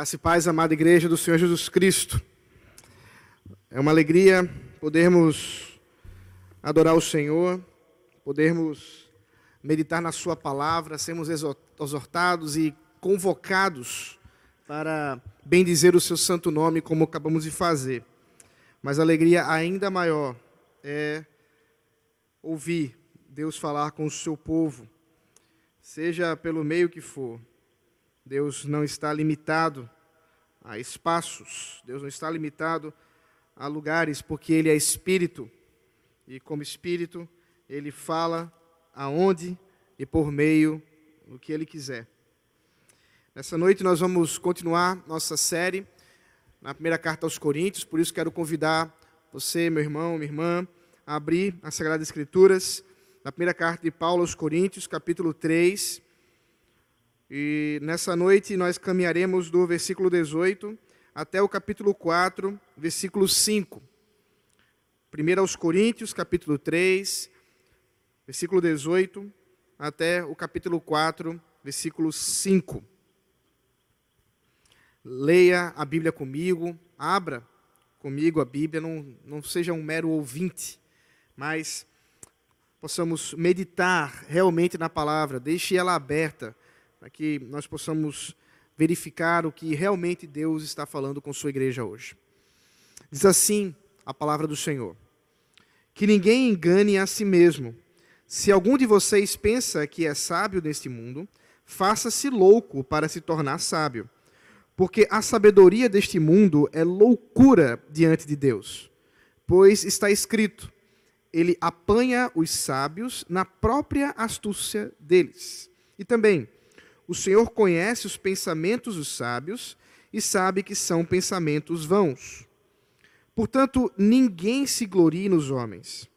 Graça e paz, amada igreja do Senhor Jesus Cristo. É uma alegria podermos adorar o Senhor, podermos meditar na Sua palavra, sermos exortados e convocados para bendizer o Seu santo nome, como acabamos de fazer. Mas a alegria ainda maior é ouvir Deus falar com o seu povo, seja pelo meio que for Deus não está limitado a espaços, Deus não está limitado a lugares, porque Ele é Espírito. E como Espírito, Ele fala aonde e por meio do que Ele quiser. Nessa noite nós vamos continuar nossa série na primeira carta aos Coríntios, por isso quero convidar você, meu irmão, minha irmã, a abrir as Sagradas Escrituras, na primeira carta de Paulo aos Coríntios, capítulo 3. E nessa noite nós caminharemos do versículo 18 até o capítulo 4, versículo 5. Primeiro aos Coríntios, capítulo 3, versículo 18 até o capítulo 4, versículo 5. Leia a Bíblia comigo, abra comigo a Bíblia, não, não seja um mero ouvinte, mas possamos meditar realmente na palavra, deixe ela aberta para que nós possamos verificar o que realmente Deus está falando com sua igreja hoje. Diz assim a palavra do Senhor: Que ninguém engane a si mesmo. Se algum de vocês pensa que é sábio neste mundo, faça-se louco para se tornar sábio. Porque a sabedoria deste mundo é loucura diante de Deus. Pois está escrito: Ele apanha os sábios na própria astúcia deles. E também, o Senhor conhece os pensamentos dos sábios e sabe que são pensamentos vãos. Portanto, ninguém se glorie nos homens,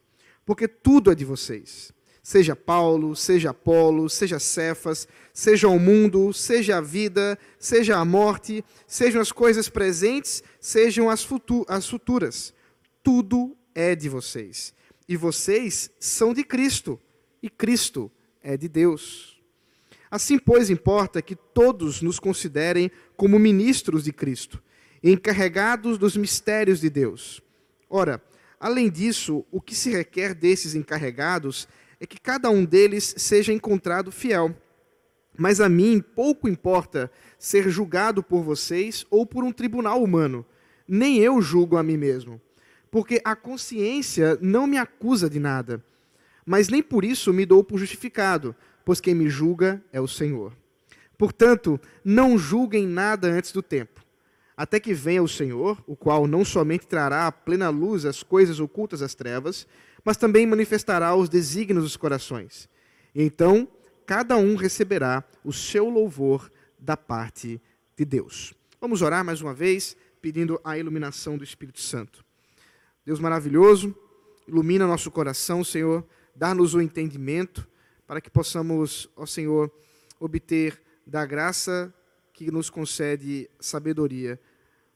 porque tudo é de vocês. Seja Paulo, seja Apolo, seja Cefas, seja o mundo, seja a vida, seja a morte, sejam as coisas presentes, sejam as, as futuras. Tudo é de vocês. E vocês são de Cristo, e Cristo é de Deus. Assim, pois, importa que todos nos considerem como ministros de Cristo, encarregados dos mistérios de Deus. Ora, além disso, o que se requer desses encarregados é que cada um deles seja encontrado fiel. Mas a mim pouco importa ser julgado por vocês ou por um tribunal humano. Nem eu julgo a mim mesmo, porque a consciência não me acusa de nada. Mas nem por isso me dou por justificado pois quem me julga é o Senhor. Portanto, não julguem nada antes do tempo, até que venha o Senhor, o qual não somente trará à plena luz as coisas ocultas às trevas, mas também manifestará os desígnios dos corações. E então, cada um receberá o seu louvor da parte de Deus. Vamos orar mais uma vez, pedindo a iluminação do Espírito Santo. Deus maravilhoso, ilumina nosso coração, Senhor, dá-nos o entendimento para que possamos, ó Senhor, obter da graça que nos concede sabedoria,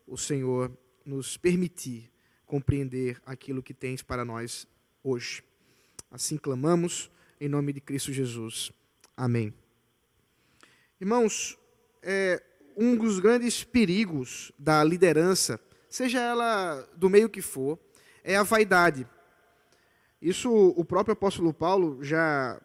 o Senhor nos permitir compreender aquilo que tens para nós hoje. Assim clamamos, em nome de Cristo Jesus. Amém. Irmãos, é, um dos grandes perigos da liderança, seja ela do meio que for, é a vaidade. Isso o próprio apóstolo Paulo já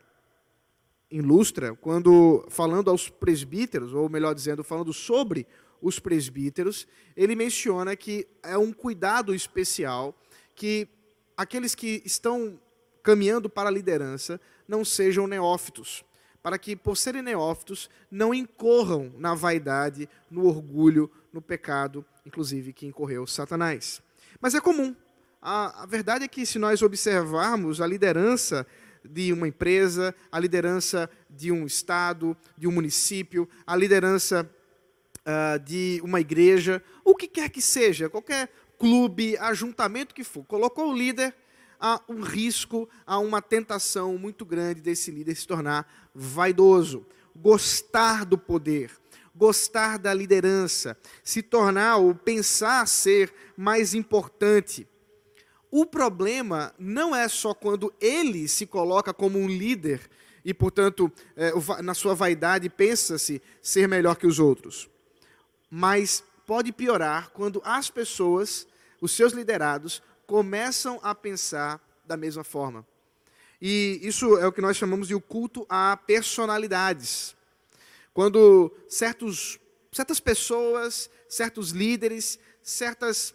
ilustra quando, falando aos presbíteros, ou melhor dizendo, falando sobre os presbíteros, ele menciona que é um cuidado especial que aqueles que estão caminhando para a liderança não sejam neófitos, para que, por serem neófitos, não incorram na vaidade, no orgulho, no pecado, inclusive que incorreu Satanás. Mas é comum. A, a verdade é que, se nós observarmos a liderança de uma empresa, a liderança de um estado, de um município, a liderança uh, de uma igreja, o que quer que seja, qualquer clube, ajuntamento que for, colocou o líder, há um risco, há uma tentação muito grande desse líder se tornar vaidoso, gostar do poder, gostar da liderança, se tornar ou pensar ser mais importante. O problema não é só quando ele se coloca como um líder e, portanto, é, na sua vaidade pensa-se ser melhor que os outros. mas pode piorar quando as pessoas, os seus liderados, começam a pensar da mesma forma. E isso é o que nós chamamos de o culto a personalidades. Quando certos, certas pessoas, certos líderes, certas,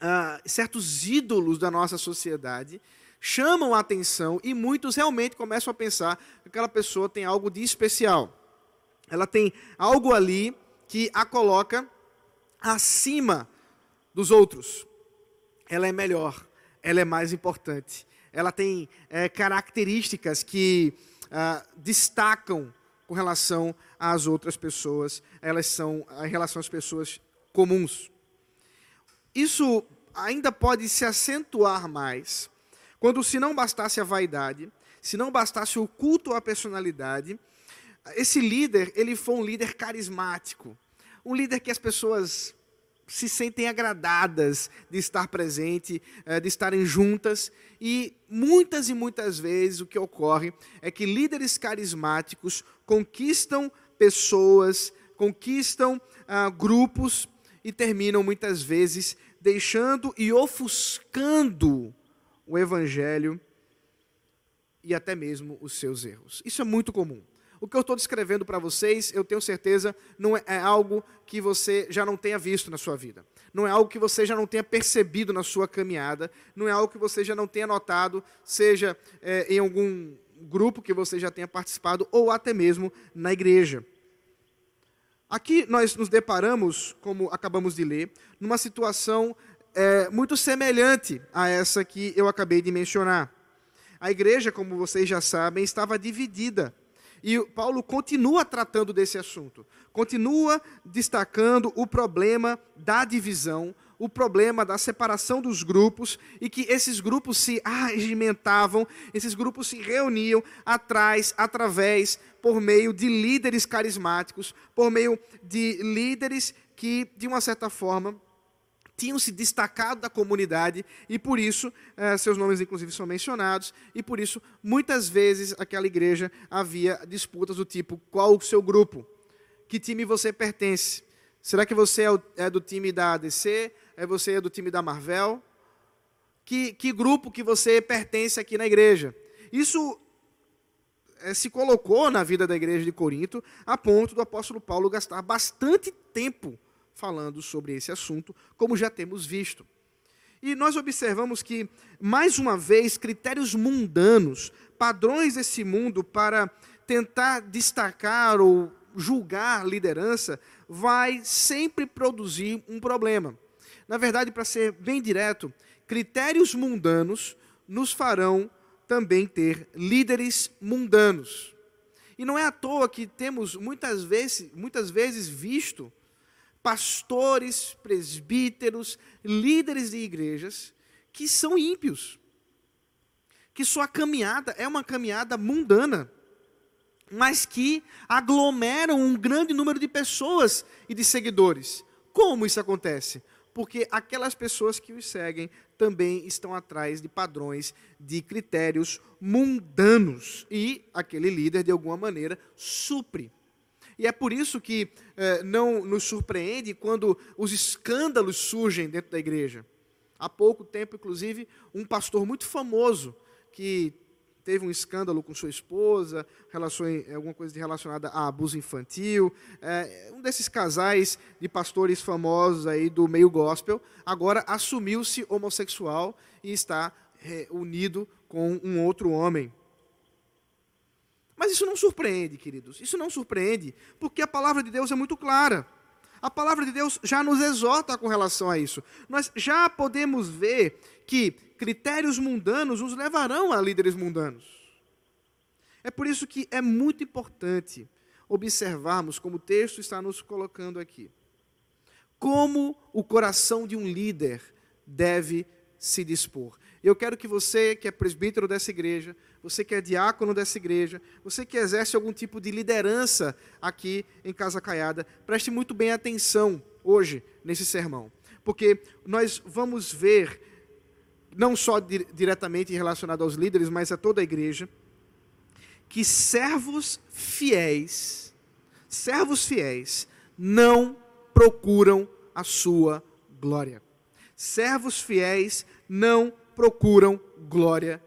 uh, certos ídolos da nossa sociedade chamam a atenção e muitos realmente começam a pensar que aquela pessoa tem algo de especial. Ela tem algo ali que a coloca acima dos outros. Ela é melhor, ela é mais importante. Ela tem é, características que ah, destacam com relação às outras pessoas. Elas são em relação às pessoas comuns. Isso ainda pode se acentuar mais quando, se não bastasse a vaidade, se não bastasse o culto à personalidade, esse líder, ele foi um líder carismático. Um líder que as pessoas se sentem agradadas de estar presente, eh, de estarem juntas. E muitas e muitas vezes o que ocorre é que líderes carismáticos conquistam pessoas, conquistam ah, grupos e terminam muitas vezes deixando e ofuscando o evangelho e até mesmo os seus erros. Isso é muito comum. O que eu estou descrevendo para vocês, eu tenho certeza, não é, é algo que você já não tenha visto na sua vida. Não é algo que você já não tenha percebido na sua caminhada. Não é algo que você já não tenha notado, seja é, em algum grupo que você já tenha participado ou até mesmo na igreja. Aqui nós nos deparamos, como acabamos de ler, numa situação é, muito semelhante a essa que eu acabei de mencionar. A igreja, como vocês já sabem, estava dividida. E Paulo continua tratando desse assunto, continua destacando o problema da divisão, o problema da separação dos grupos e que esses grupos se arregimentavam, esses grupos se reuniam atrás, através, por meio de líderes carismáticos, por meio de líderes que, de uma certa forma, tinham se destacado da comunidade e por isso eh, seus nomes inclusive são mencionados e por isso muitas vezes aquela igreja havia disputas do tipo qual o seu grupo, que time você pertence? Será que você é, é do time da ADC? É você é do time da Marvel? Que, que grupo que você pertence aqui na igreja? Isso se colocou na vida da igreja de Corinto a ponto do apóstolo Paulo gastar bastante tempo falando sobre esse assunto, como já temos visto. E nós observamos que, mais uma vez, critérios mundanos, padrões desse mundo para tentar destacar ou julgar liderança, vai sempre produzir um problema. Na verdade, para ser bem direto, critérios mundanos nos farão também ter líderes mundanos. E não é à toa que temos muitas vezes, muitas vezes visto pastores, presbíteros, líderes de igrejas que são ímpios. Que sua caminhada é uma caminhada mundana, mas que aglomeram um grande número de pessoas e de seguidores. Como isso acontece? Porque aquelas pessoas que os seguem também estão atrás de padrões, de critérios mundanos. E aquele líder, de alguma maneira, supre e é por isso que eh, não nos surpreende quando os escândalos surgem dentro da igreja. Há pouco tempo, inclusive, um pastor muito famoso que teve um escândalo com sua esposa, relações, eh, alguma coisa relacionada a abuso infantil. É, um desses casais de pastores famosos aí do meio gospel, agora assumiu-se homossexual e está é, unido com um outro homem. Mas isso não surpreende, queridos. Isso não surpreende, porque a palavra de Deus é muito clara. A palavra de Deus já nos exorta com relação a isso. Nós já podemos ver que critérios mundanos nos levarão a líderes mundanos. É por isso que é muito importante observarmos como o texto está nos colocando aqui. Como o coração de um líder deve se dispor. Eu quero que você, que é presbítero dessa igreja, você que é diácono dessa igreja, você que exerce algum tipo de liderança aqui em Casa Caiada, preste muito bem atenção hoje nesse sermão, porque nós vamos ver, não só di diretamente relacionado aos líderes, mas a toda a igreja, que servos fiéis, servos fiéis, não procuram a sua glória. Servos fiéis não procuram glória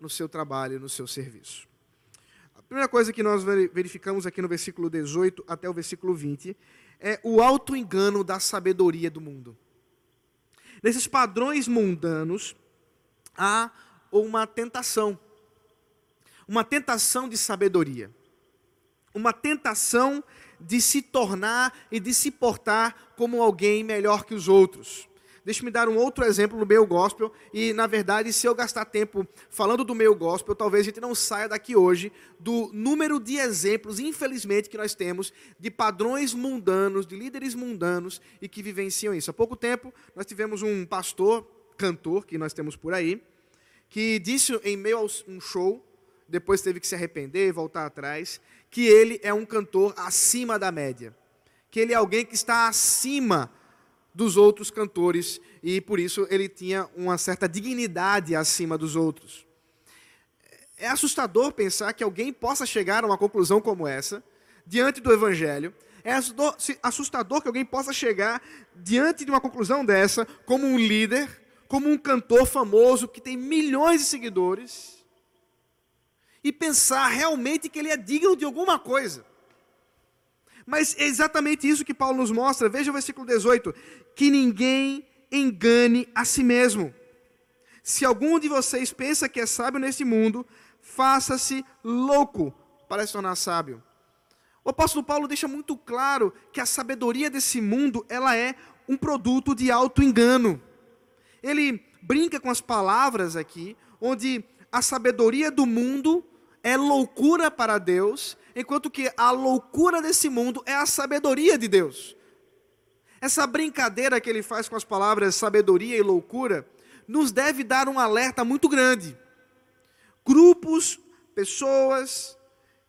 no seu trabalho, no seu serviço. A primeira coisa que nós verificamos aqui no versículo 18 até o versículo 20 é o auto-engano da sabedoria do mundo. Nesses padrões mundanos, há uma tentação. Uma tentação de sabedoria. Uma tentação de se tornar e de se portar como alguém melhor que os outros. Deixa-me dar um outro exemplo no meu gospel. E, na verdade, se eu gastar tempo falando do meu gospel, talvez a gente não saia daqui hoje do número de exemplos, infelizmente, que nós temos de padrões mundanos, de líderes mundanos e que vivenciam isso. Há pouco tempo, nós tivemos um pastor, cantor, que nós temos por aí, que disse em meio a um show, depois teve que se arrepender e voltar atrás, que ele é um cantor acima da média. Que ele é alguém que está acima dos outros cantores e por isso ele tinha uma certa dignidade acima dos outros. É assustador pensar que alguém possa chegar a uma conclusão como essa diante do evangelho. É assustador que alguém possa chegar diante de uma conclusão dessa como um líder, como um cantor famoso que tem milhões de seguidores e pensar realmente que ele é digno de alguma coisa. Mas é exatamente isso que Paulo nos mostra. Veja o versículo 18: que ninguém engane a si mesmo. Se algum de vocês pensa que é sábio nesse mundo, faça-se louco para se tornar sábio. O apóstolo Paulo deixa muito claro que a sabedoria desse mundo, ela é um produto de auto-engano. Ele brinca com as palavras aqui, onde a sabedoria do mundo é loucura para Deus, enquanto que a loucura desse mundo é a sabedoria de Deus. Essa brincadeira que ele faz com as palavras sabedoria e loucura nos deve dar um alerta muito grande. Grupos, pessoas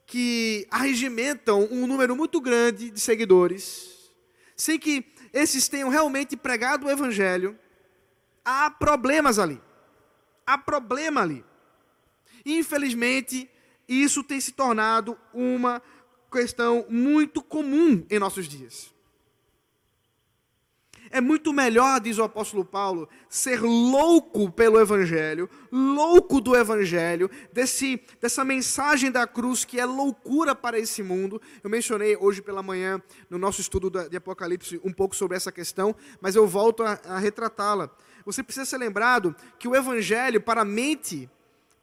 que arregimentam um número muito grande de seguidores, sem que esses tenham realmente pregado o evangelho, há problemas ali. Há problema ali. Infelizmente, isso tem se tornado uma questão muito comum em nossos dias. É muito melhor, diz o apóstolo Paulo, ser louco pelo Evangelho, louco do Evangelho, desse, dessa mensagem da cruz que é loucura para esse mundo. Eu mencionei hoje pela manhã, no nosso estudo de Apocalipse, um pouco sobre essa questão, mas eu volto a, a retratá-la. Você precisa ser lembrado que o Evangelho, para a mente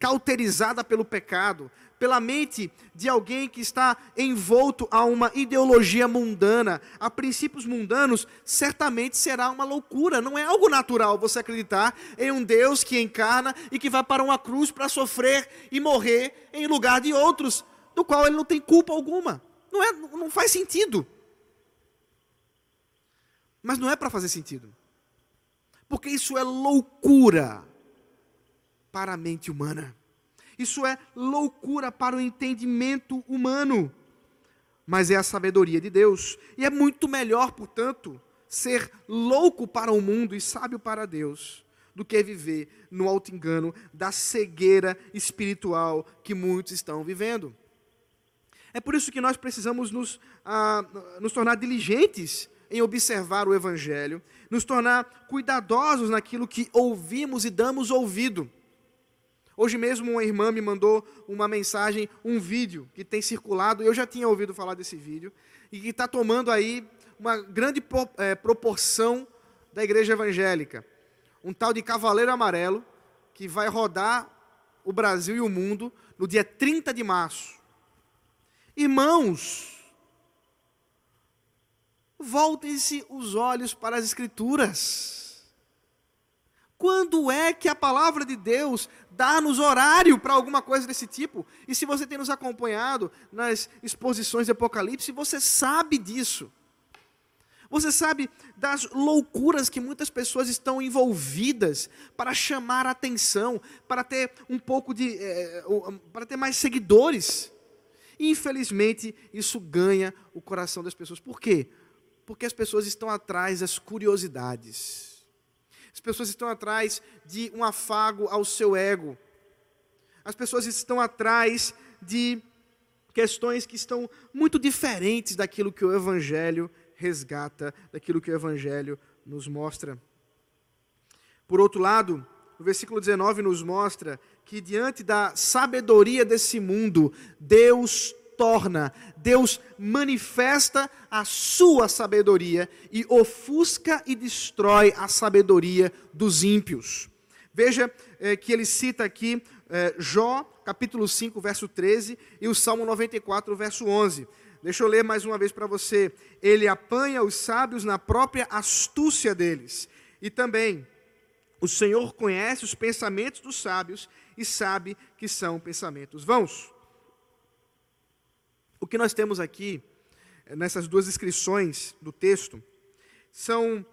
cauterizada pelo pecado, pela mente de alguém que está envolto a uma ideologia mundana, a princípios mundanos, certamente será uma loucura. Não é algo natural você acreditar em um Deus que encarna e que vai para uma cruz para sofrer e morrer em lugar de outros, do qual ele não tem culpa alguma. Não, é, não faz sentido. Mas não é para fazer sentido. Porque isso é loucura para a mente humana. Isso é loucura para o entendimento humano. Mas é a sabedoria de Deus. E é muito melhor, portanto, ser louco para o mundo e sábio para Deus do que viver no auto-engano da cegueira espiritual que muitos estão vivendo. É por isso que nós precisamos nos, ah, nos tornar diligentes em observar o Evangelho, nos tornar cuidadosos naquilo que ouvimos e damos ouvido. Hoje mesmo uma irmã me mandou uma mensagem, um vídeo que tem circulado, eu já tinha ouvido falar desse vídeo, e que está tomando aí uma grande é, proporção da igreja evangélica. Um tal de Cavaleiro Amarelo, que vai rodar o Brasil e o mundo no dia 30 de março. Irmãos, voltem-se os olhos para as Escrituras. Quando é que a palavra de Deus dá-nos horário para alguma coisa desse tipo? E se você tem nos acompanhado nas exposições de Apocalipse, você sabe disso. Você sabe das loucuras que muitas pessoas estão envolvidas para chamar atenção, para ter um pouco de. É, para ter mais seguidores. Infelizmente, isso ganha o coração das pessoas. Por quê? Porque as pessoas estão atrás das curiosidades as pessoas estão atrás de um afago ao seu ego. As pessoas estão atrás de questões que estão muito diferentes daquilo que o Evangelho resgata daquilo que o Evangelho nos mostra. Por outro lado, o versículo 19 nos mostra que diante da sabedoria desse mundo, Deus torna, Deus manifesta a sua sabedoria e ofusca e destrói a sabedoria dos ímpios. Veja é, que ele cita aqui é, Jó, capítulo 5, verso 13, e o Salmo 94, verso 11. Deixa eu ler mais uma vez para você. Ele apanha os sábios na própria astúcia deles. E também, o Senhor conhece os pensamentos dos sábios e sabe que são pensamentos vãos. O que nós temos aqui, eh, nessas duas inscrições do texto, são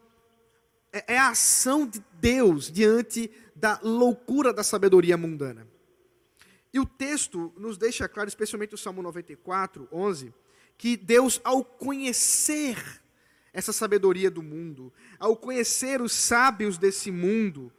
é, é a ação de Deus diante da loucura da sabedoria mundana. E o texto nos deixa claro, especialmente o Salmo 94, 11, que Deus, ao conhecer essa sabedoria do mundo, ao conhecer os sábios desse mundo,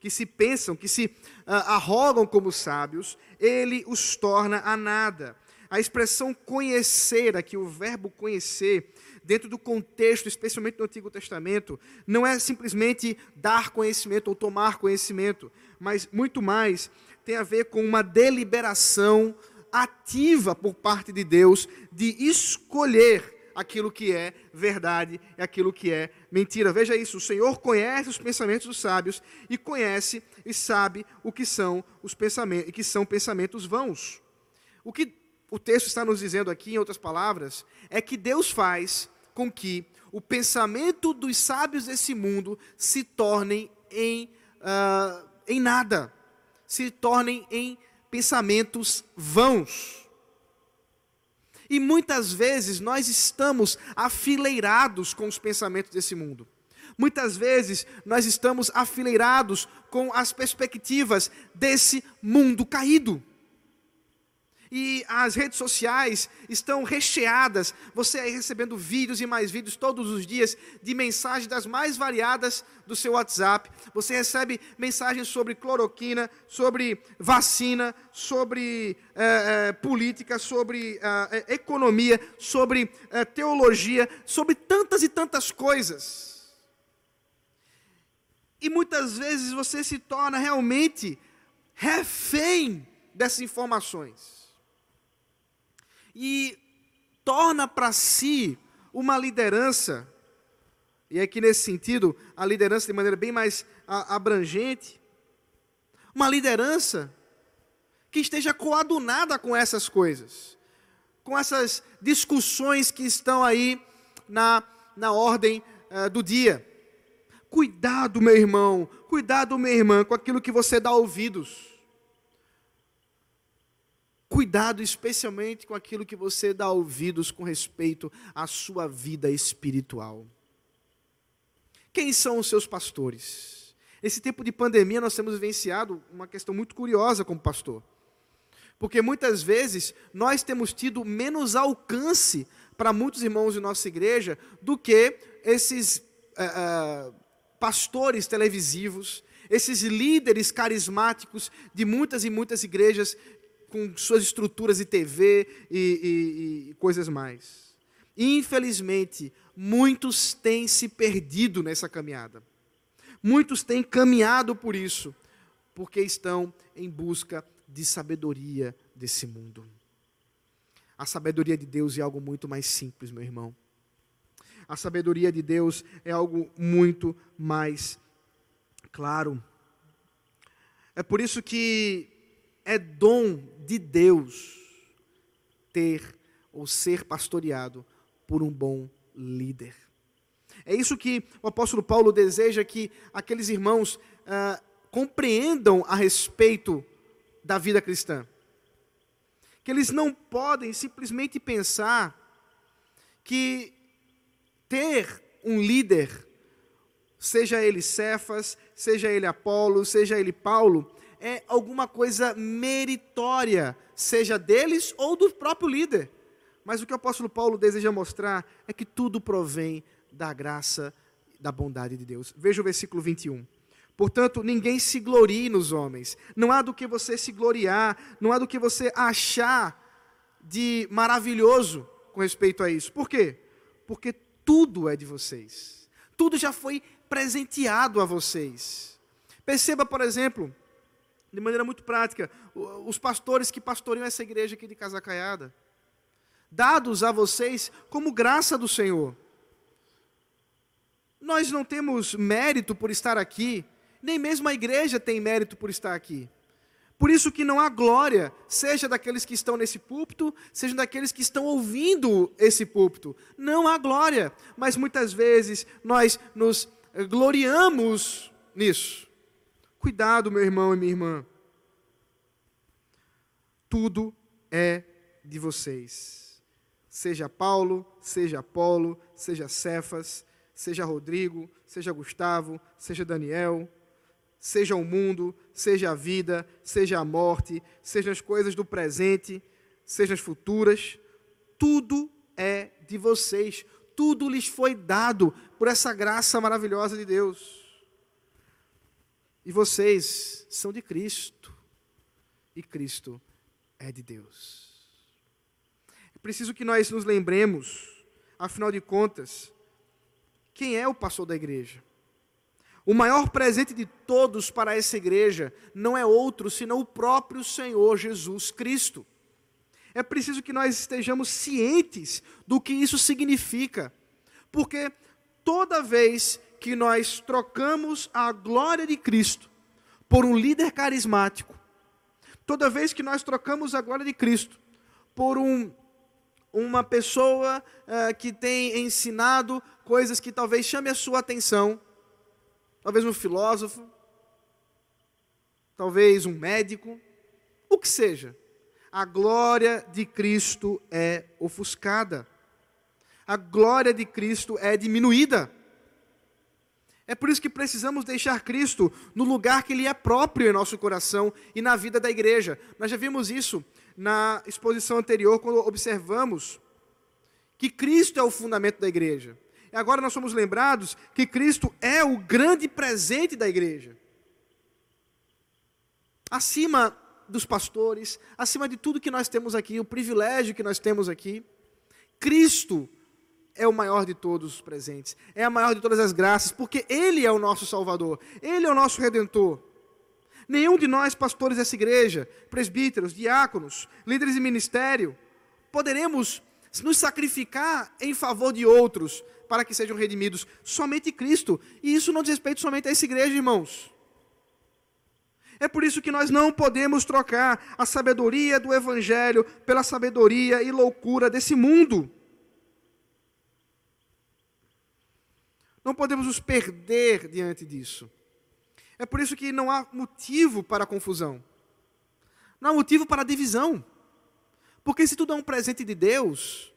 que se pensam, que se uh, arrogam como sábios, ele os torna a nada. A expressão conhecer, aqui o verbo conhecer, dentro do contexto, especialmente no Antigo Testamento, não é simplesmente dar conhecimento ou tomar conhecimento, mas muito mais tem a ver com uma deliberação ativa por parte de Deus de escolher aquilo que é verdade e aquilo que é mentira. Veja isso, o Senhor conhece os pensamentos dos sábios e conhece e sabe o que são os pensamentos, que são pensamentos vãos. O que o texto está nos dizendo aqui, em outras palavras, é que Deus faz com que o pensamento dos sábios desse mundo se tornem em, uh, em nada, se tornem em pensamentos vãos. E muitas vezes nós estamos afileirados com os pensamentos desse mundo. Muitas vezes nós estamos afileirados com as perspectivas desse mundo caído. E as redes sociais estão recheadas, você aí recebendo vídeos e mais vídeos todos os dias de mensagens das mais variadas do seu WhatsApp. Você recebe mensagens sobre cloroquina, sobre vacina, sobre é, é, política, sobre é, economia, sobre teologia, sobre tantas e tantas coisas. E muitas vezes você se torna realmente refém dessas informações e torna para si uma liderança, e aqui nesse sentido, a liderança de maneira bem mais abrangente, uma liderança que esteja coadunada com essas coisas, com essas discussões que estão aí na, na ordem uh, do dia. Cuidado, meu irmão, cuidado, minha irmã, com aquilo que você dá ouvidos. Cuidado especialmente com aquilo que você dá ouvidos com respeito à sua vida espiritual. Quem são os seus pastores? Esse tempo de pandemia nós temos vivenciado uma questão muito curiosa como pastor. Porque muitas vezes nós temos tido menos alcance para muitos irmãos de nossa igreja do que esses uh, pastores televisivos, esses líderes carismáticos de muitas e muitas igrejas com suas estruturas de TV e, e, e coisas mais. Infelizmente, muitos têm se perdido nessa caminhada. Muitos têm caminhado por isso, porque estão em busca de sabedoria desse mundo. A sabedoria de Deus é algo muito mais simples, meu irmão. A sabedoria de Deus é algo muito mais claro. É por isso que é dom de Deus ter ou ser pastoreado por um bom líder. É isso que o apóstolo Paulo deseja que aqueles irmãos ah, compreendam a respeito da vida cristã. Que eles não podem simplesmente pensar que ter um líder, seja ele Cefas, seja ele Apolo, seja ele Paulo, é alguma coisa meritória, seja deles ou do próprio líder. Mas o que o apóstolo Paulo deseja mostrar é que tudo provém da graça, da bondade de Deus. Veja o versículo 21. Portanto, ninguém se glorie nos homens. Não há do que você se gloriar, não há do que você achar de maravilhoso com respeito a isso. Por quê? Porque tudo é de vocês. Tudo já foi presenteado a vocês. Perceba, por exemplo, de maneira muito prática, os pastores que pastoreiam essa igreja aqui de Casacaiada, dados a vocês como graça do Senhor. Nós não temos mérito por estar aqui, nem mesmo a igreja tem mérito por estar aqui. Por isso que não há glória, seja daqueles que estão nesse púlpito, seja daqueles que estão ouvindo esse púlpito. Não há glória, mas muitas vezes nós nos gloriamos nisso. Cuidado, meu irmão e minha irmã. Tudo é de vocês. Seja Paulo, seja Apolo, seja Cefas, seja Rodrigo, seja Gustavo, seja Daniel, seja o mundo, seja a vida, seja a morte, seja as coisas do presente, seja as futuras, tudo é de vocês, tudo lhes foi dado por essa graça maravilhosa de Deus. E vocês são de Cristo, e Cristo é de Deus. É preciso que nós nos lembremos, afinal de contas, quem é o pastor da igreja? O maior presente de todos para essa igreja não é outro senão o próprio Senhor Jesus Cristo. É preciso que nós estejamos cientes do que isso significa, porque toda vez que nós trocamos a glória de Cristo por um líder carismático, toda vez que nós trocamos a glória de Cristo por um, uma pessoa uh, que tem ensinado coisas que talvez chame a sua atenção, talvez um filósofo, talvez um médico, o que seja, a glória de Cristo é ofuscada, a glória de Cristo é diminuída. É por isso que precisamos deixar Cristo no lugar que lhe é próprio em nosso coração e na vida da igreja. Nós já vimos isso na exposição anterior, quando observamos que Cristo é o fundamento da igreja. E agora nós somos lembrados que Cristo é o grande presente da igreja. Acima dos pastores, acima de tudo que nós temos aqui, o privilégio que nós temos aqui, Cristo é o maior de todos os presentes, é a maior de todas as graças, porque Ele é o nosso Salvador, Ele é o nosso Redentor. Nenhum de nós, pastores dessa igreja, presbíteros, diáconos, líderes de ministério, poderemos nos sacrificar em favor de outros para que sejam redimidos. Somente Cristo. E isso não diz respeito somente a essa igreja, irmãos. É por isso que nós não podemos trocar a sabedoria do Evangelho pela sabedoria e loucura desse mundo. Não podemos nos perder diante disso. É por isso que não há motivo para confusão. Não há motivo para divisão. Porque se tudo é um presente de Deus,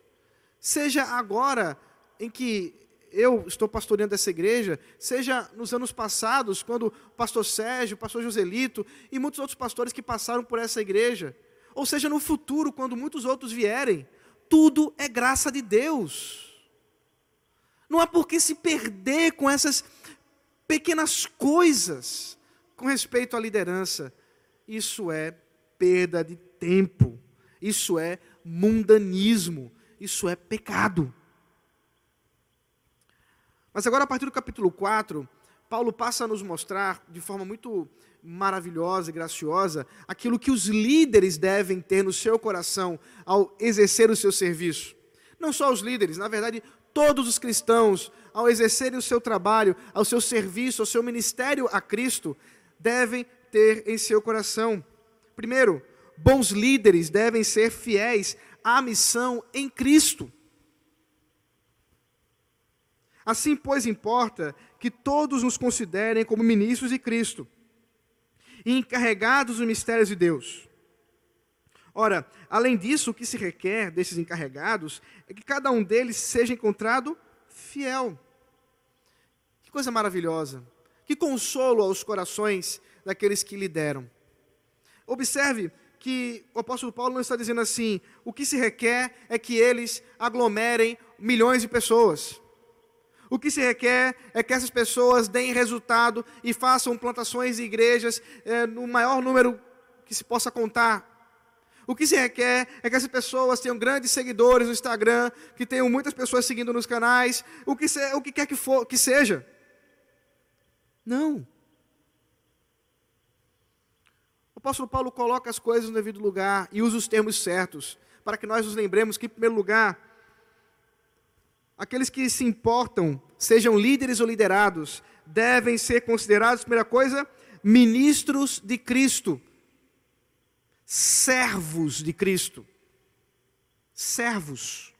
seja agora em que eu estou pastoreando essa igreja, seja nos anos passados, quando o pastor Sérgio, o pastor Joselito e muitos outros pastores que passaram por essa igreja, ou seja no futuro, quando muitos outros vierem, tudo é graça de Deus. Não há por que se perder com essas pequenas coisas com respeito à liderança. Isso é perda de tempo. Isso é mundanismo, isso é pecado. Mas agora, a partir do capítulo 4, Paulo passa a nos mostrar, de forma muito maravilhosa e graciosa, aquilo que os líderes devem ter no seu coração ao exercer o seu serviço. Não só os líderes, na verdade, todos os cristãos, ao exercerem o seu trabalho, ao seu serviço, ao seu ministério a Cristo, devem ter em seu coração. Primeiro, bons líderes devem ser fiéis à missão em Cristo. Assim, pois, importa que todos nos considerem como ministros de Cristo e encarregados dos mistérios de Deus. Ora, além disso, o que se requer desses encarregados é que cada um deles seja encontrado fiel. Que coisa maravilhosa! Que consolo aos corações daqueles que lideram. Observe que o apóstolo Paulo não está dizendo assim: o que se requer é que eles aglomerem milhões de pessoas. O que se requer é que essas pessoas deem resultado e façam plantações de igrejas é, no maior número que se possa contar. O que se requer é que essas pessoas tenham grandes seguidores no Instagram, que tenham muitas pessoas seguindo nos canais, o que, se, o que quer que, for, que seja. Não. O apóstolo Paulo coloca as coisas no devido lugar e usa os termos certos, para que nós nos lembremos que, em primeiro lugar, aqueles que se importam, sejam líderes ou liderados, devem ser considerados, primeira coisa, ministros de Cristo servos de Cristo. Servos.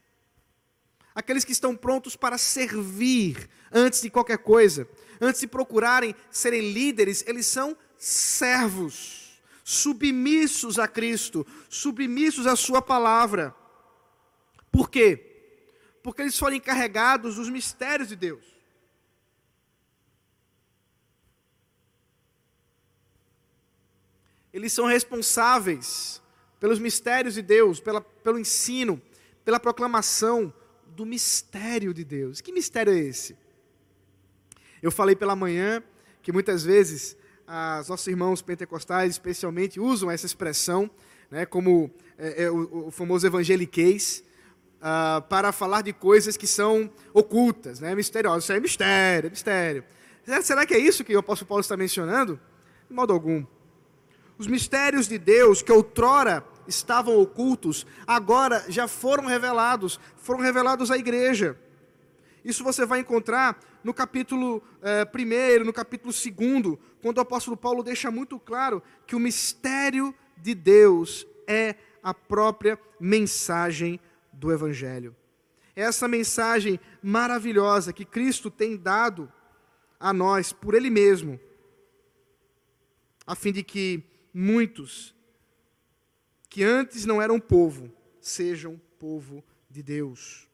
Aqueles que estão prontos para servir antes de qualquer coisa. Antes de procurarem serem líderes, eles são servos, submissos a Cristo, submissos à Sua palavra. Por quê? Porque eles foram encarregados dos mistérios de Deus. Eles são responsáveis pelos mistérios de Deus, pela, pelo ensino, pela proclamação do mistério de Deus. Que mistério é esse? Eu falei pela manhã que muitas vezes os nossos irmãos pentecostais, especialmente, usam essa expressão, né, como é, é, o, o, famoso evangeliquez, uh, para falar de coisas que são ocultas, né, misteriosas. Isso é mistério, é mistério. Será que é isso que o apóstolo Paulo está mencionando? De modo algum. Os mistérios de Deus que outrora estavam ocultos, agora já foram revelados, foram revelados à igreja. Isso você vai encontrar no capítulo 1, eh, no capítulo 2, quando o apóstolo Paulo deixa muito claro que o mistério de Deus é a própria mensagem do Evangelho. É essa mensagem maravilhosa que Cristo tem dado a nós por Ele mesmo, a fim de que muitos que antes não eram povo, sejam povo de Deus.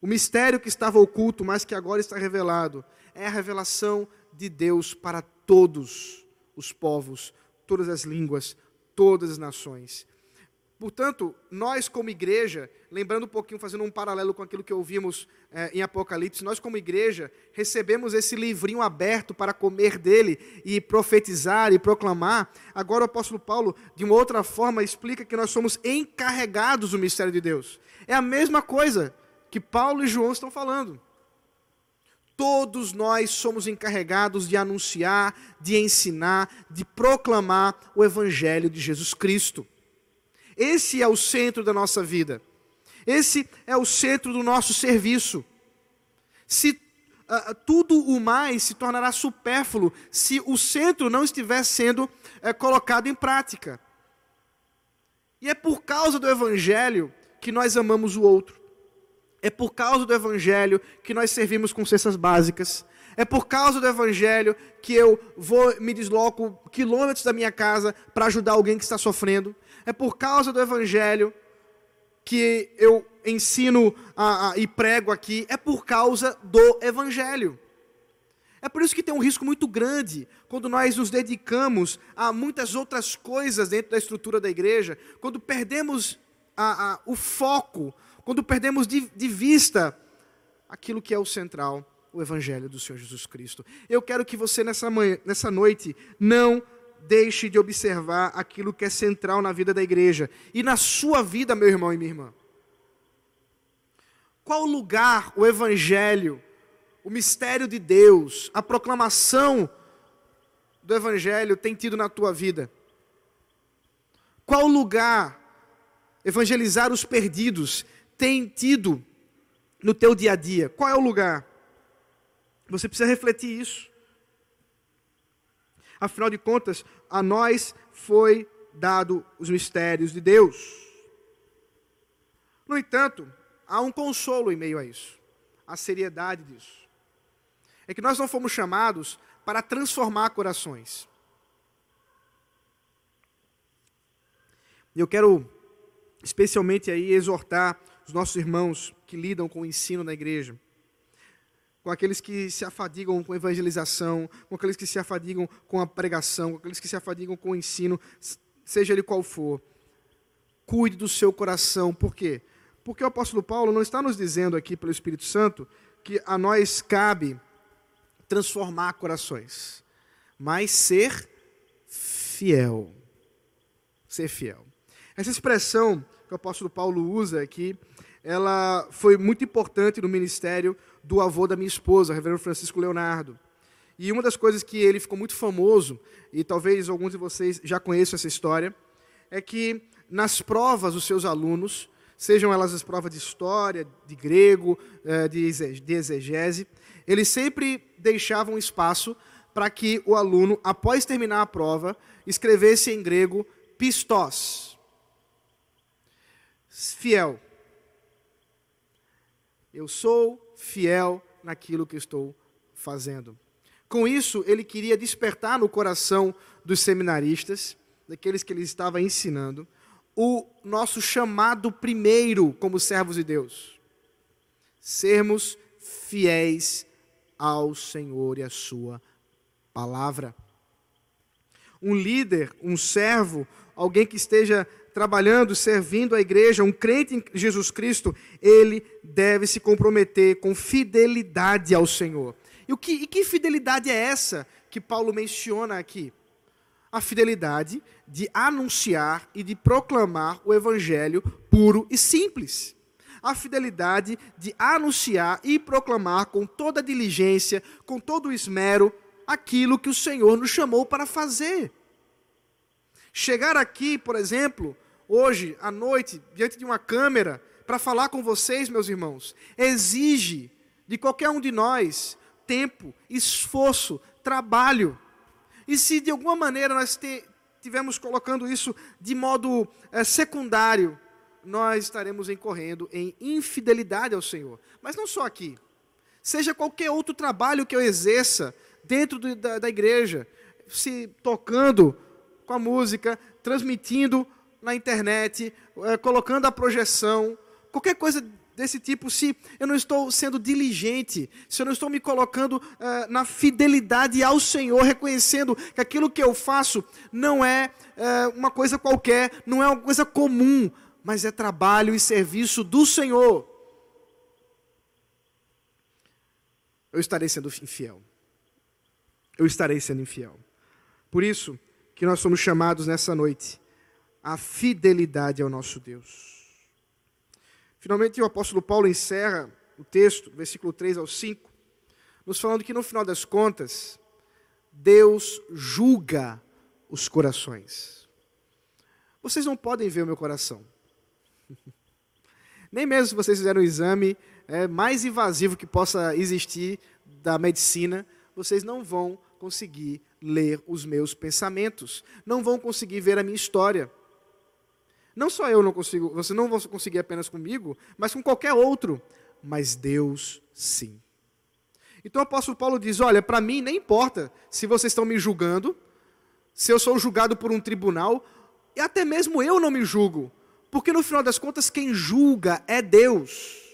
O mistério que estava oculto, mas que agora está revelado, é a revelação de Deus para todos os povos, todas as línguas, todas as nações. Portanto, nós como igreja, lembrando um pouquinho, fazendo um paralelo com aquilo que ouvimos é, em Apocalipse, nós como igreja recebemos esse livrinho aberto para comer dele e profetizar e proclamar. Agora o apóstolo Paulo, de uma outra forma, explica que nós somos encarregados do mistério de Deus. É a mesma coisa que Paulo e João estão falando. Todos nós somos encarregados de anunciar, de ensinar, de proclamar o evangelho de Jesus Cristo. Esse é o centro da nossa vida. Esse é o centro do nosso serviço. Se uh, tudo o mais se tornará supérfluo se o centro não estiver sendo uh, colocado em prática. E é por causa do Evangelho que nós amamos o outro. É por causa do Evangelho que nós servimos com cestas básicas. É por causa do Evangelho que eu vou me desloco quilômetros da minha casa para ajudar alguém que está sofrendo é por causa do Evangelho que eu ensino a, a, e prego aqui, é por causa do Evangelho. É por isso que tem um risco muito grande quando nós nos dedicamos a muitas outras coisas dentro da estrutura da igreja, quando perdemos a, o foco, quando perdemos de, de vista aquilo que é o central, o Evangelho do Senhor Jesus Cristo. Eu quero que você nessa, manhã, nessa noite não deixe de observar aquilo que é central na vida da igreja e na sua vida, meu irmão e minha irmã. Qual lugar o Evangelho, o mistério de Deus, a proclamação do Evangelho tem tido na tua vida? Qual lugar evangelizar os perdidos tem tido no teu dia a dia? Qual é o lugar? Você precisa refletir isso. Afinal de contas, a nós foi dado os mistérios de Deus. No entanto, há um consolo em meio a isso, a seriedade disso. É que nós não fomos chamados para transformar corações. Eu quero especialmente aí exortar os nossos irmãos que lidam com o ensino na igreja com aqueles que se afadigam com a evangelização, com aqueles que se afadigam com a pregação, com aqueles que se afadigam com o ensino, seja ele qual for. Cuide do seu coração, por quê? Porque o apóstolo Paulo não está nos dizendo aqui pelo Espírito Santo que a nós cabe transformar corações, mas ser fiel. Ser fiel. Essa expressão que o apóstolo Paulo usa aqui, ela foi muito importante no ministério do avô da minha esposa, reverendo Francisco Leonardo. E uma das coisas que ele ficou muito famoso, e talvez alguns de vocês já conheçam essa história, é que nas provas dos seus alunos, sejam elas as provas de história, de grego, eh, de exegese, eles sempre deixavam espaço para que o aluno, após terminar a prova, escrevesse em grego pistos. Fiel. Eu sou fiel naquilo que estou fazendo. Com isso, ele queria despertar no coração dos seminaristas, daqueles que ele estava ensinando, o nosso chamado primeiro como servos de Deus. Sermos fiéis ao Senhor e à Sua palavra. Um líder, um servo, alguém que esteja trabalhando, servindo a igreja, um crente em Jesus Cristo, ele deve se comprometer com fidelidade ao Senhor. E, o que, e que fidelidade é essa que Paulo menciona aqui? A fidelidade de anunciar e de proclamar o evangelho puro e simples. A fidelidade de anunciar e proclamar com toda diligência, com todo esmero, aquilo que o Senhor nos chamou para fazer. Chegar aqui, por exemplo, hoje à noite, diante de uma câmera, para falar com vocês, meus irmãos, exige de qualquer um de nós tempo, esforço, trabalho. E se de alguma maneira nós estivermos colocando isso de modo é, secundário, nós estaremos incorrendo em infidelidade ao Senhor. Mas não só aqui. Seja qualquer outro trabalho que eu exerça dentro do, da, da igreja, se tocando com a música, transmitindo na internet, é, colocando a projeção, qualquer coisa desse tipo, se eu não estou sendo diligente, se eu não estou me colocando é, na fidelidade ao Senhor, reconhecendo que aquilo que eu faço não é, é uma coisa qualquer, não é uma coisa comum, mas é trabalho e serviço do Senhor. Eu estarei sendo infiel. Eu estarei sendo infiel. Por isso que nós somos chamados nessa noite a fidelidade ao nosso Deus. Finalmente, o apóstolo Paulo encerra o texto, versículo 3 ao 5, nos falando que no final das contas, Deus julga os corações. Vocês não podem ver o meu coração. Nem mesmo se vocês fizerem um exame é, mais invasivo que possa existir da medicina, vocês não vão conseguir ler os meus pensamentos, não vão conseguir ver a minha história. Não só eu não consigo, você não vai conseguir apenas comigo, mas com qualquer outro, mas Deus sim. Então o apóstolo Paulo diz: Olha, para mim nem importa se vocês estão me julgando, se eu sou julgado por um tribunal, e até mesmo eu não me julgo, porque no final das contas quem julga é Deus.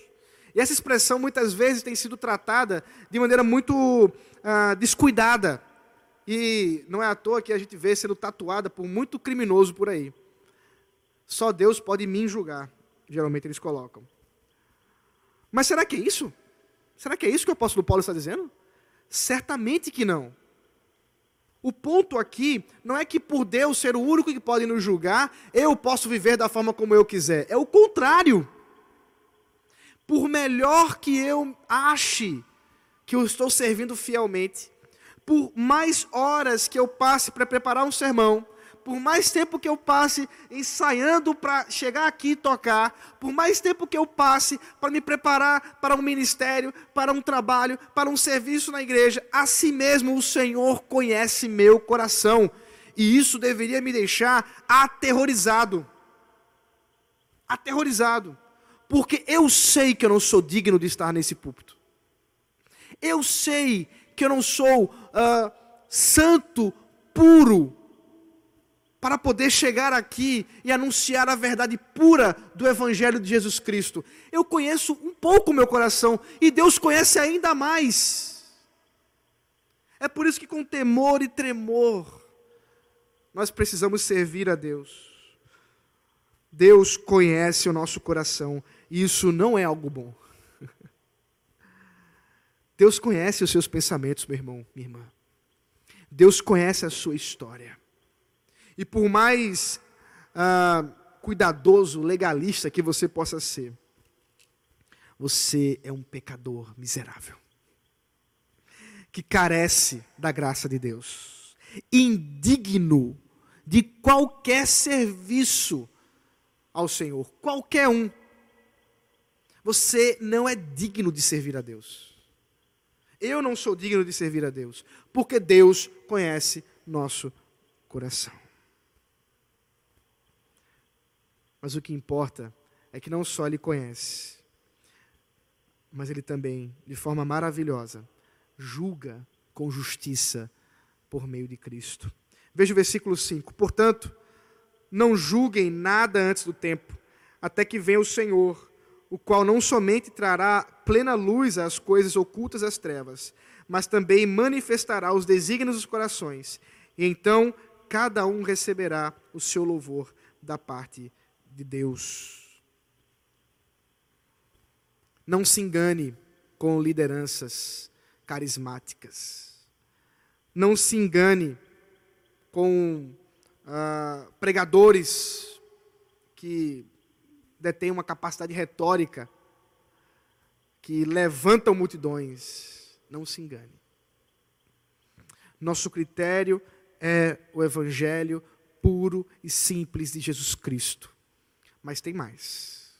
E essa expressão muitas vezes tem sido tratada de maneira muito ah, descuidada. E não é à toa que a gente vê sendo tatuada por muito criminoso por aí. Só Deus pode me julgar. Geralmente eles colocam. Mas será que é isso? Será que é isso que o apóstolo Paulo está dizendo? Certamente que não. O ponto aqui não é que por Deus ser o único que pode nos julgar, eu posso viver da forma como eu quiser. É o contrário. Por melhor que eu ache que eu estou servindo fielmente, por mais horas que eu passe para preparar um sermão, por mais tempo que eu passe ensaiando para chegar aqui e tocar, por mais tempo que eu passe para me preparar para um ministério, para um trabalho, para um serviço na igreja, assim mesmo o Senhor conhece meu coração. E isso deveria me deixar aterrorizado. Aterrorizado. Porque eu sei que eu não sou digno de estar nesse púlpito. Eu sei que eu não sou uh, santo, puro, para poder chegar aqui e anunciar a verdade pura do Evangelho de Jesus Cristo. Eu conheço um pouco o meu coração e Deus conhece ainda mais. É por isso que, com temor e tremor, nós precisamos servir a Deus. Deus conhece o nosso coração e isso não é algo bom. Deus conhece os seus pensamentos, meu irmão, minha irmã. Deus conhece a sua história. E por mais ah, cuidadoso, legalista que você possa ser, você é um pecador miserável que carece da graça de Deus, indigno de qualquer serviço ao Senhor, qualquer um. Você não é digno de servir a Deus. Eu não sou digno de servir a Deus, porque Deus conhece nosso coração. Mas o que importa é que não só Ele conhece, mas Ele também, de forma maravilhosa, julga com justiça por meio de Cristo. Veja o versículo 5. Portanto, não julguem nada antes do tempo, até que venha o Senhor, o qual não somente trará plena luz às coisas ocultas das trevas, mas também manifestará os desígnios dos corações, e então cada um receberá o seu louvor da parte de Deus. Não se engane com lideranças carismáticas. Não se engane com ah, pregadores que detêm uma capacidade retórica, que levantam multidões. Não se engane. Nosso critério é o evangelho puro e simples de Jesus Cristo. Mas tem mais.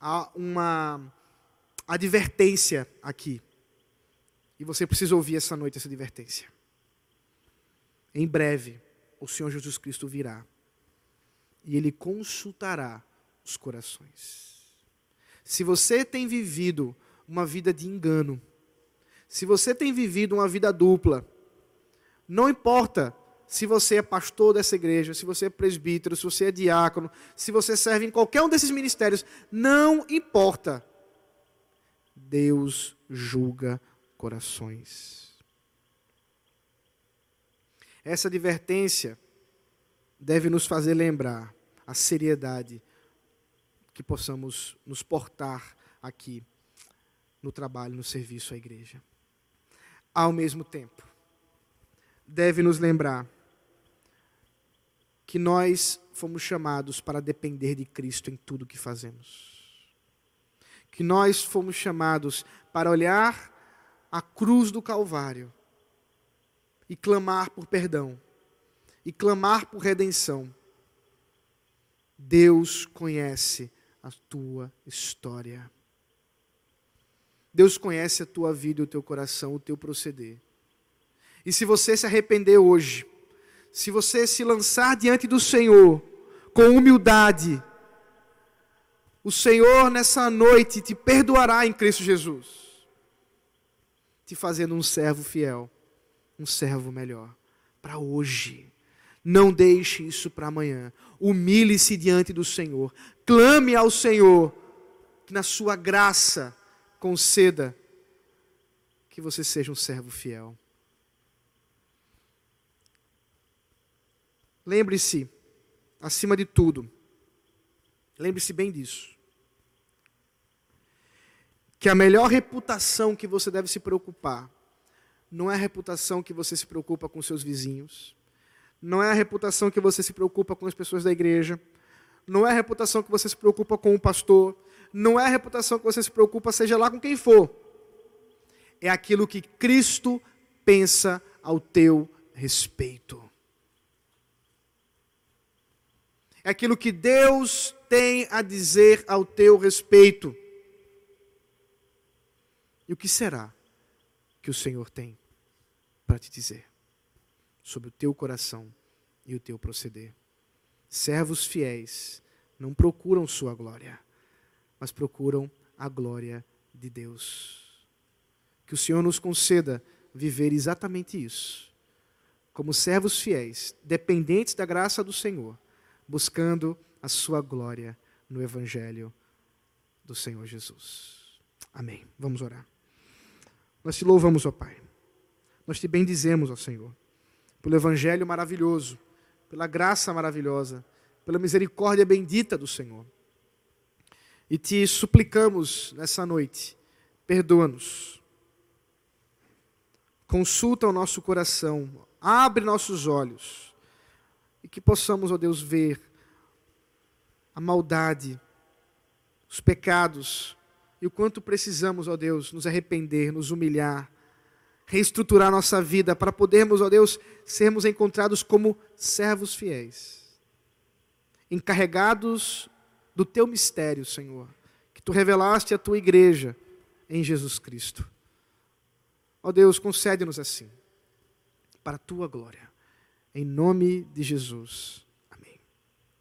Há uma advertência aqui. E você precisa ouvir essa noite essa advertência. Em breve, o Senhor Jesus Cristo virá e ele consultará os corações. Se você tem vivido uma vida de engano, se você tem vivido uma vida dupla, não importa se você é pastor dessa igreja, se você é presbítero, se você é diácono, se você serve em qualquer um desses ministérios, não importa. Deus julga corações. Essa advertência deve nos fazer lembrar a seriedade que possamos nos portar aqui no trabalho, no serviço à igreja. Ao mesmo tempo, deve nos lembrar que nós fomos chamados para depender de Cristo em tudo que fazemos. Que nós fomos chamados para olhar a cruz do Calvário e clamar por perdão e clamar por redenção. Deus conhece a tua história. Deus conhece a tua vida, o teu coração, o teu proceder. E se você se arrepender hoje, se você se lançar diante do Senhor com humildade, o Senhor nessa noite te perdoará em Cristo Jesus te fazendo um servo fiel, um servo melhor, para hoje. Não deixe isso para amanhã. Humilhe-se diante do Senhor. Clame ao Senhor que na sua graça conceda que você seja um servo fiel. Lembre-se, acima de tudo, lembre-se bem disso que a melhor reputação que você deve se preocupar não é a reputação que você se preocupa com seus vizinhos, não é a reputação que você se preocupa com as pessoas da igreja, não é a reputação que você se preocupa com o pastor, não é a reputação que você se preocupa, seja lá com quem for. É aquilo que Cristo pensa ao teu respeito. É aquilo que Deus tem a dizer ao teu respeito. E o que será que o Senhor tem para te dizer sobre o teu coração e o teu proceder? Servos fiéis não procuram sua glória, mas procuram a glória de Deus. Que o Senhor nos conceda viver exatamente isso, como servos fiéis, dependentes da graça do Senhor, buscando a sua glória no Evangelho do Senhor Jesus. Amém. Vamos orar. Nós te louvamos, ó Pai. Nós te bendizemos, ó Senhor, pelo Evangelho maravilhoso, pela graça maravilhosa, pela misericórdia bendita do Senhor. E te suplicamos nessa noite, perdoa-nos. Consulta o nosso coração, abre nossos olhos, e que possamos, ó Deus, ver a maldade, os pecados, e o quanto precisamos, ó Deus, nos arrepender, nos humilhar, reestruturar nossa vida para podermos, ó Deus, sermos encontrados como servos fiéis, encarregados do teu mistério, Senhor, que tu revelaste à tua igreja em Jesus Cristo. Ó Deus, concede-nos assim, para a tua glória, em nome de Jesus.